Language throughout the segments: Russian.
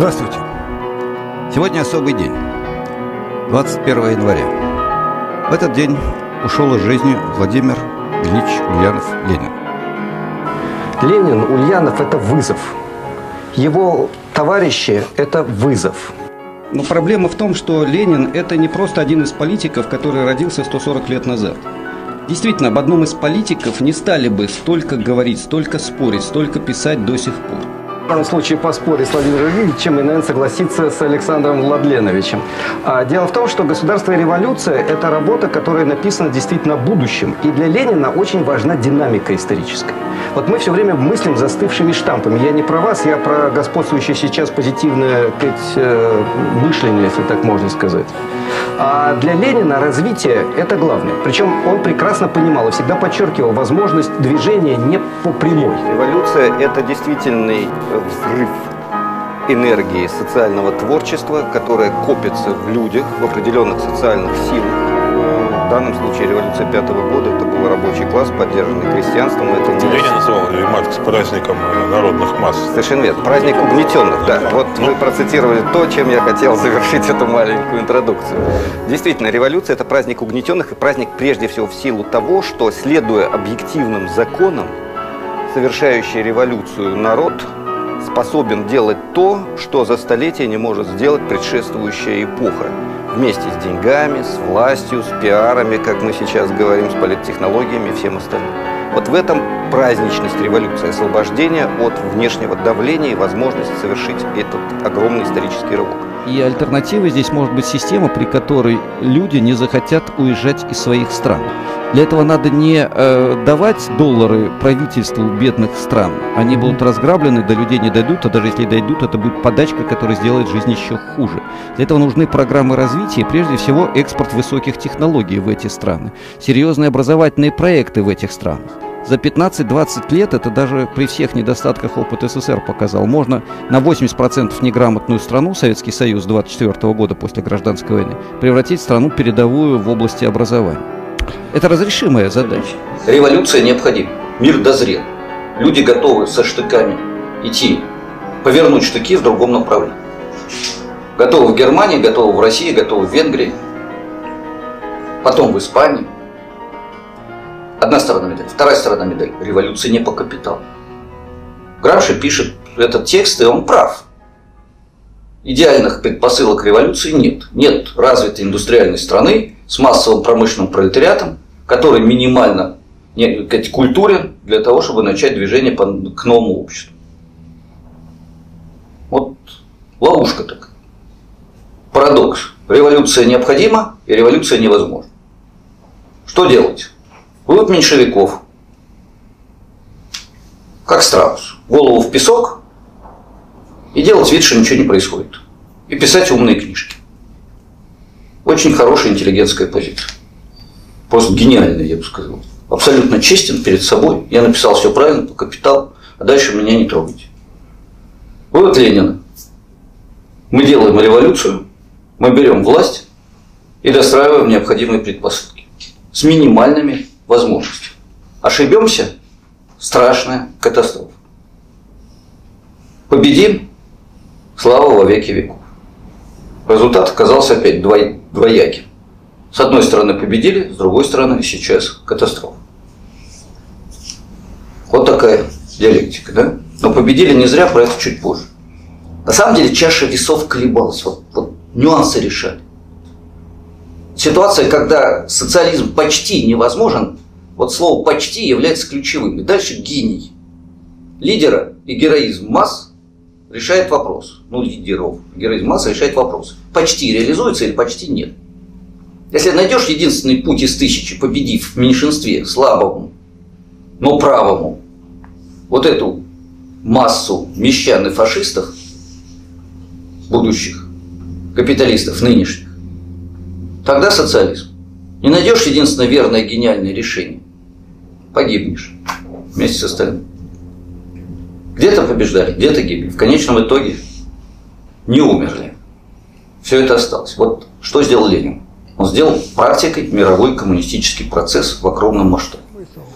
Здравствуйте. Сегодня особый день. 21 января. В этот день ушел из жизни Владимир Ильич Ульянов Ленин. Ленин, Ульянов – это вызов. Его товарищи – это вызов. Но проблема в том, что Ленин – это не просто один из политиков, который родился 140 лет назад. Действительно, об одном из политиков не стали бы столько говорить, столько спорить, столько писать до сих пор. Данном случае поспорить с Владимиром Ильичем и, наверное, согласиться с Александром Владленовичем. А, дело в том, что «Государство и революция» – это работа, которая написана действительно о будущем. И для Ленина очень важна динамика историческая. Вот мы все время мыслим застывшими штампами. Я не про вас, я про господствующее сейчас позитивное сказать, э, мышление, если так можно сказать. А для Ленина развитие – это главное. Причем он прекрасно понимал и всегда подчеркивал возможность движения не по прямой. Революция – это действительный взрыв энергии социального творчества, которая копится в людях, в определенных социальных силах. В данном случае революция пятого года это был рабочий класс, поддержанный крестьянством. Это не... Ленин называл Маркс праздником народных масс. Совершенно верно. Праздник угнетенных, да. Вот вы процитировали то, чем я хотел завершить эту маленькую интродукцию. Действительно, революция – это праздник угнетенных и праздник прежде всего в силу того, что, следуя объективным законам, совершающий революцию народ способен делать то, что за столетие не может сделать предшествующая эпоха вместе с деньгами, с властью, с пиарами, как мы сейчас говорим, с политтехнологиями и всем остальным. Вот в этом праздничность революции, освобождение от внешнего давления и возможность совершить этот огромный исторический рывок. И альтернативой здесь может быть система, при которой люди не захотят уезжать из своих стран. Для этого надо не э, давать доллары правительству бедных стран. Они будут разграблены, до людей не дойдут, а даже если дойдут, это будет подачка, которая сделает жизнь еще хуже. Для этого нужны программы развития, прежде всего экспорт высоких технологий в эти страны, серьезные образовательные проекты в этих странах. За 15-20 лет, это даже при всех недостатках опыта СССР показал, можно на 80% неграмотную страну, Советский Союз 24 года после гражданской войны, превратить в страну передовую в области образования. Это разрешимая задача. Революция необходима. Мир дозрел. Люди готовы со штыками идти, повернуть штыки в другом направлении. Готовы в Германии, готовы в России, готовы в Венгрии, потом в Испании. Одна сторона медали. Вторая сторона медали. Революция не по капиталу. Грамши пишет этот текст, и он прав. Идеальных предпосылок революции нет. Нет развитой индустриальной страны с массовым промышленным пролетариатом, который минимально культурен для того, чтобы начать движение к новому обществу. Вот ловушка такая. Парадокс. Революция необходима и революция невозможна. Что делать? Вывод меньшевиков. Как страус. Голову в песок и делать вид, что ничего не происходит. И писать умные книжки. Очень хорошая интеллигентская позиция. Просто гениальная, я бы сказал. Абсолютно честен перед собой. Я написал все правильно, по капиталу, а дальше меня не трогайте. Вывод Ленина. Мы делаем революцию, мы берем власть и достраиваем необходимые предпосылки с минимальными возможностями. Ошибемся – страшная катастрофа. Победим – слава во веки веков. Результат оказался опять двояким. С одной стороны победили, с другой стороны сейчас катастрофа. Вот такая диалектика, да? Но победили не зря, про это чуть позже. На самом деле чаша весов колебалась, вот, вот нюансы решали. Ситуация, когда социализм почти невозможен, вот слово «почти» является ключевым. И дальше гений лидера и героизм масс решает вопрос. Ну, лидеров. Героизм масс решает вопрос. Почти реализуется или почти нет. Если найдешь единственный путь из тысячи, победив в меньшинстве, слабому, но правому, вот эту массу мещан и фашистов, будущих капиталистов нынешних, тогда социализм. Не найдешь единственное верное гениальное решение, погибнешь вместе с остальными. Где-то побеждали, где-то гибли. В конечном итоге не умерли. Все это осталось. Вот что сделал Ленин? Он сделал практикой мировой коммунистический процесс в огромном масштабе.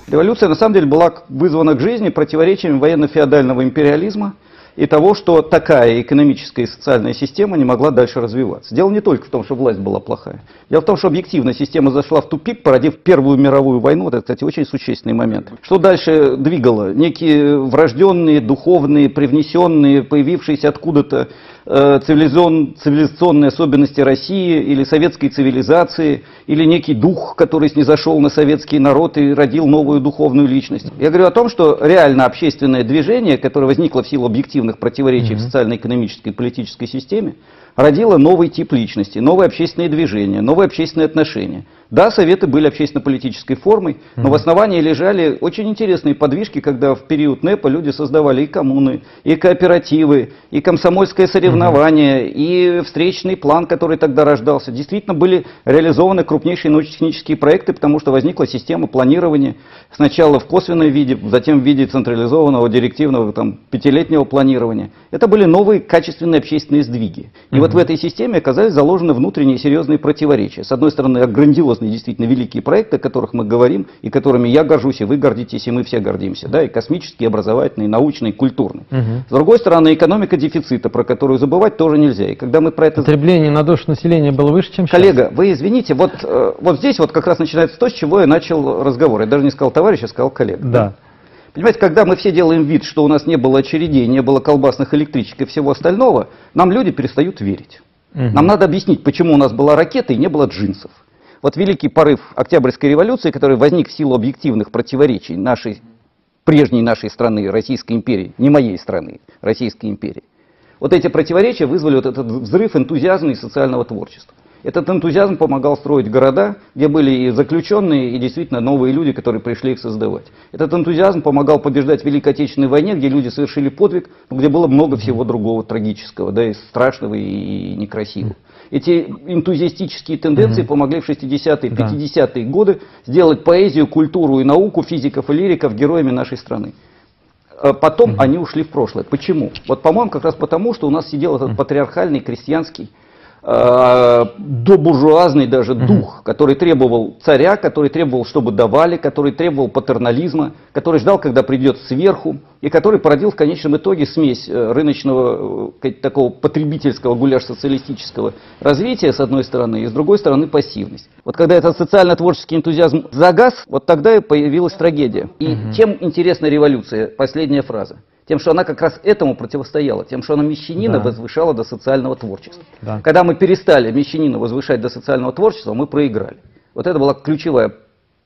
Революция на самом деле была вызвана к жизни противоречиями военно-феодального империализма и того, что такая экономическая и социальная система не могла дальше развиваться. Дело не только в том, что власть была плохая. Дело в том, что объективно система зашла в тупик, породив Первую мировую войну. Это, кстати, очень существенный момент. Что дальше двигало? Некие врожденные, духовные, привнесенные, появившиеся откуда-то э, цивилизацион, цивилизационные особенности России или советской цивилизации, или некий дух, который снизошел на советский народ и родил новую духовную личность. Я говорю о том, что реально общественное движение, которое возникло в силу объективных противоречий mm-hmm. в социально-экономической и политической системе, родило новый тип личности, новые общественные движения, новые общественные отношения. Да, советы были общественно-политической формой, но в основании лежали очень интересные подвижки, когда в период НЭПа люди создавали и коммуны, и кооперативы, и комсомольское соревнование, и встречный план, который тогда рождался. Действительно были реализованы крупнейшие научно-технические проекты, потому что возникла система планирования сначала в косвенном виде, затем в виде централизованного, директивного, там, пятилетнего планирования. Это были новые качественные общественные сдвиги. И вот в этой системе оказались заложены внутренние серьезные противоречия. С одной стороны, грандиозные серьезные, действительно великие проекты, о которых мы говорим, и которыми я горжусь, и вы гордитесь, и мы все гордимся, да, и космические, образовательные, научные, культурные. Угу. С другой стороны, экономика дефицита, про которую забывать тоже нельзя. И когда мы про это... Потребление на душу населения было выше, чем сейчас. Коллега, вы извините, вот, э, вот здесь вот как раз начинается то, с чего я начал разговор. Я даже не сказал товарищ, я сказал коллега. Да. Понимаете, когда мы все делаем вид, что у нас не было очередей, не было колбасных электричек и всего остального, нам люди перестают верить. Угу. Нам надо объяснить, почему у нас была ракета и не было джинсов. Вот великий порыв Октябрьской революции, который возник в силу объективных противоречий нашей, прежней нашей страны, Российской империи, не моей страны, Российской империи. Вот эти противоречия вызвали вот этот взрыв энтузиазма и социального творчества. Этот энтузиазм помогал строить города, где были и заключенные, и действительно новые люди, которые пришли их создавать. Этот энтузиазм помогал побеждать в Великой Отечественной войне, где люди совершили подвиг, но где было много всего другого трагического, да, и страшного, и некрасивого. Эти энтузиастические тенденции угу. помогли в 60-е, 50-е да. годы сделать поэзию, культуру и науку физиков и лириков героями нашей страны. А потом угу. они ушли в прошлое. Почему? Вот, по-моему, как раз потому, что у нас сидел этот патриархальный крестьянский добуржуазный даже дух, который требовал царя, который требовал, чтобы давали, который требовал патернализма, который ждал, когда придет сверху, и который породил в конечном итоге смесь э, рыночного, э, такого потребительского, гуляш-социалистического развития, с одной стороны, и с другой стороны пассивность. Вот когда этот социально-творческий энтузиазм загас, вот тогда и появилась трагедия. И угу. чем интересна революция? Последняя фраза тем, что она как раз этому противостояла, тем, что она мещанина да. возвышала до социального творчества. Да. Когда мы перестали мещанина возвышать до социального творчества, мы проиграли. Вот это была ключевая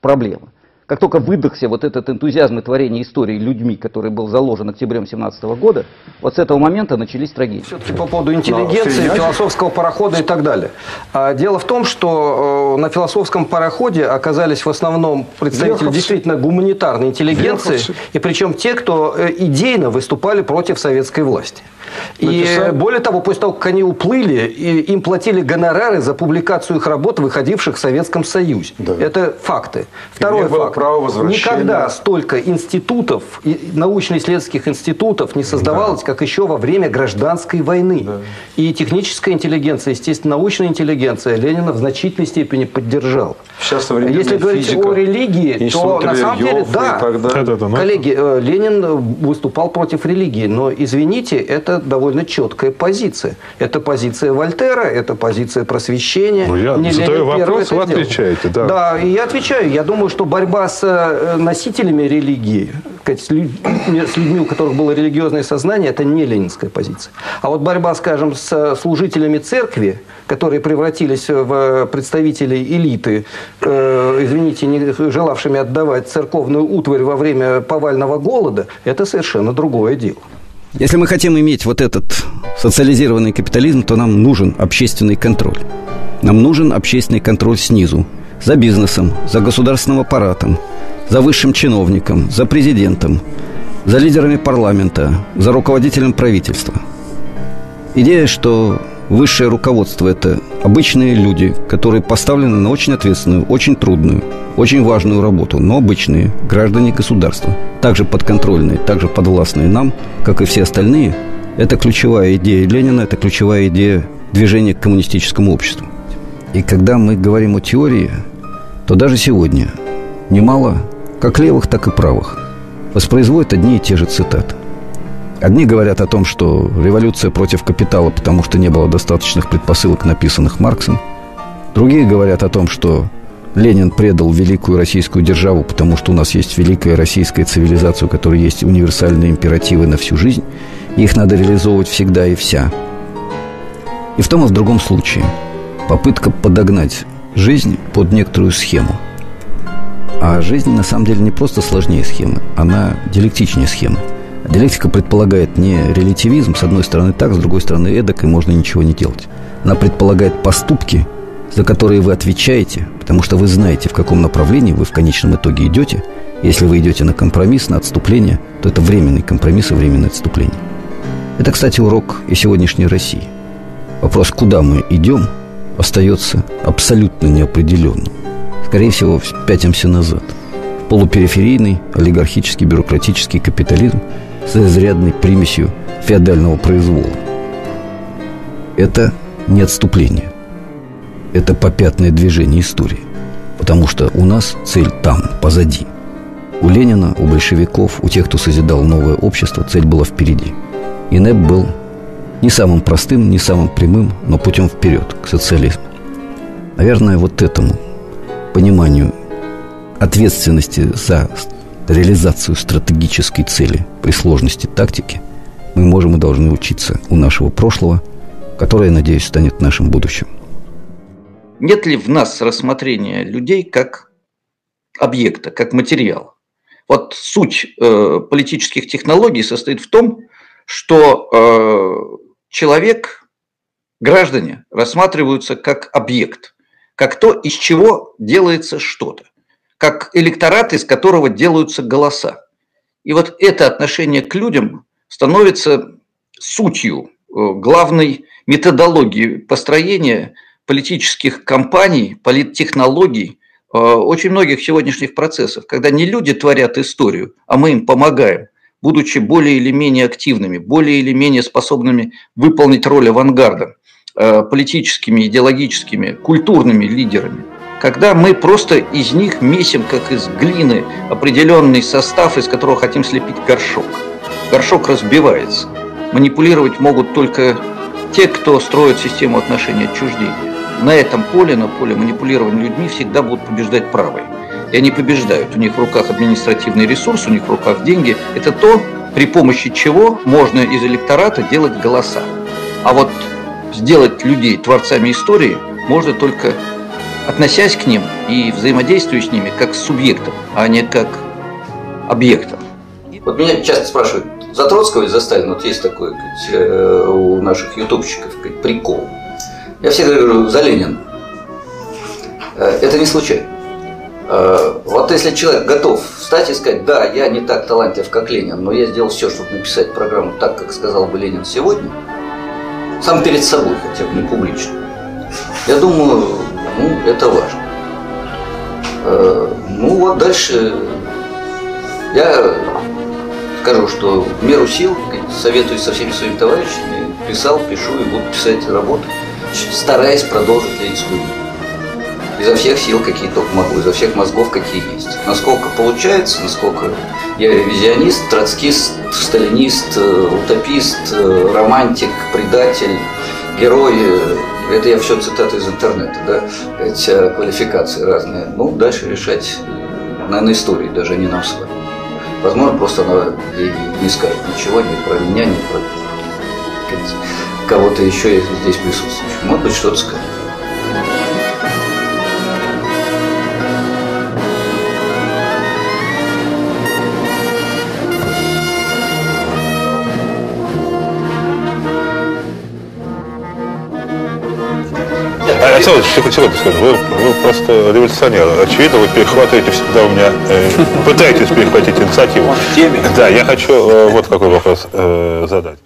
проблема. Как только выдохся вот этот энтузиазм и творение истории людьми, который был заложен октябрем 17 года, вот с этого момента начались трагедии. Все-таки по поводу интеллигенции, Но, философского парохода и так далее. А, дело в том, что э, на философском пароходе оказались в основном представители Верховцы. действительно гуманитарной интеллигенции, Верховцы. и причем те, кто э, идейно выступали против советской власти. И Написал. более того, после того, как они уплыли, им платили гонорары за публикацию их работ, выходивших в Советском Союзе. Да. Это факты. Второй факт. Никогда столько институтов, научно-исследовательских институтов не создавалось, да. как еще во время гражданской войны. Да. И техническая интеллигенция, естественно, научная интеллигенция Ленина в значительной степени поддержала. Сейчас Если говорить физика, о религии, то на самом деле, да, это, это, ну... коллеги, э, Ленин выступал против религии, но, извините, это довольно четкая позиция. Это позиция Вольтера, это позиция просвещения. Ну, я Не задаю вопрос, вы отвечаете. Да. да, и я отвечаю. Я думаю, что борьба с э, носителями религии, с людьми, у которых было религиозное сознание, это не ленинская позиция. А вот борьба, скажем, с служителями церкви, которые превратились в представителей элиты, э, извините, не желавшими отдавать церковную утварь во время повального голода, это совершенно другое дело. Если мы хотим иметь вот этот социализированный капитализм, то нам нужен общественный контроль. Нам нужен общественный контроль снизу, за бизнесом, за государственным аппаратом, за высшим чиновником, за президентом, за лидерами парламента, за руководителем правительства. Идея, что Высшее руководство – это обычные люди, которые поставлены на очень ответственную, очень трудную, очень важную работу, но обычные граждане государства, также подконтрольные, также подвластные нам, как и все остальные. Это ключевая идея Ленина, это ключевая идея движения к коммунистическому обществу. И когда мы говорим о теории, то даже сегодня немало как левых, так и правых воспроизводят одни и те же цитаты. Одни говорят о том, что революция против капитала, потому что не было достаточных предпосылок, написанных Марксом. Другие говорят о том, что Ленин предал великую российскую державу, потому что у нас есть великая российская цивилизация, у которой есть универсальные императивы на всю жизнь. И их надо реализовывать всегда и вся. И в том и в другом случае попытка подогнать жизнь под некоторую схему. А жизнь на самом деле не просто сложнее схемы, она диалектичнее схемы. Диалектика предполагает не релятивизм, с одной стороны так, с другой стороны эдак, и можно ничего не делать. Она предполагает поступки, за которые вы отвечаете, потому что вы знаете, в каком направлении вы в конечном итоге идете. Если вы идете на компромисс, на отступление, то это временный компромисс и временное отступление. Это, кстати, урок и сегодняшней России. Вопрос, куда мы идем, остается абсолютно неопределенным. Скорее всего, пятимся назад. Полупериферийный, олигархический, бюрократический капитализм с изрядной примесью феодального произвола. Это не отступление. Это попятное движение истории. Потому что у нас цель там, позади. У Ленина, у большевиков, у тех, кто созидал новое общество, цель была впереди. И НЭП был не самым простым, не самым прямым, но путем вперед, к социализму. Наверное, вот этому пониманию ответственности за реализацию стратегической цели при сложности тактики мы можем и должны учиться у нашего прошлого, которое, надеюсь, станет нашим будущим. Нет ли в нас рассмотрения людей как объекта, как материал? Вот суть э, политических технологий состоит в том, что э, человек, граждане рассматриваются как объект, как то, из чего делается что-то, как электорат, из которого делаются голоса. И вот это отношение к людям становится сутью э, главной методологии построения политических кампаний, политтехнологий, э, очень многих сегодняшних процессов, когда не люди творят историю, а мы им помогаем – будучи более или менее активными, более или менее способными выполнить роль авангарда, э, политическими, идеологическими, культурными лидерами. Когда мы просто из них месим, как из глины, определенный состав, из которого хотим слепить горшок. Горшок разбивается. Манипулировать могут только те, кто строит систему отношений отчуждения. На этом поле, на поле манипулирования людьми всегда будут побеждать правые и они побеждают. У них в руках административный ресурс, у них в руках деньги. Это то, при помощи чего можно из электората делать голоса. А вот сделать людей творцами истории можно только относясь к ним и взаимодействуя с ними как с субъектом, а не как объектом. Вот меня часто спрашивают, за Троцкого или за Сталина? Вот есть такой э, у наших ютубщиков прикол. Я всегда говорю, за Ленина. Э, это не случайно. Э, вот если человек готов встать и сказать, да, я не так талантлив, как Ленин, но я сделал все, чтобы написать программу так, как сказал бы Ленин сегодня, сам перед собой, хотя бы не публично, я думаю, ну, это важно. Э, ну вот дальше я скажу, что в меру сил, советуюсь со всеми своими товарищами, писал, пишу и буду писать работы, стараясь продолжить ленинскую изо всех сил, какие только могу, изо всех мозгов, какие есть. Насколько получается, насколько я ревизионист, троцкист, сталинист, э, утопист, э, романтик, предатель, герой. Э, это я все цитаты из интернета, да, эти квалификации разные. Ну, дальше решать, наверное, истории, даже не нам с вами. Возможно, просто она и не скажет ничего ни про меня, ни про кого-то еще здесь присутствующего. Может быть, что-то скажет. Александр Ильич, секунду скажу. Вы, вы просто революционер. Очевидно, вы перехватываете всегда у меня, э, пытаетесь перехватить инициативу. Да, я хочу э, вот какой вопрос э, задать.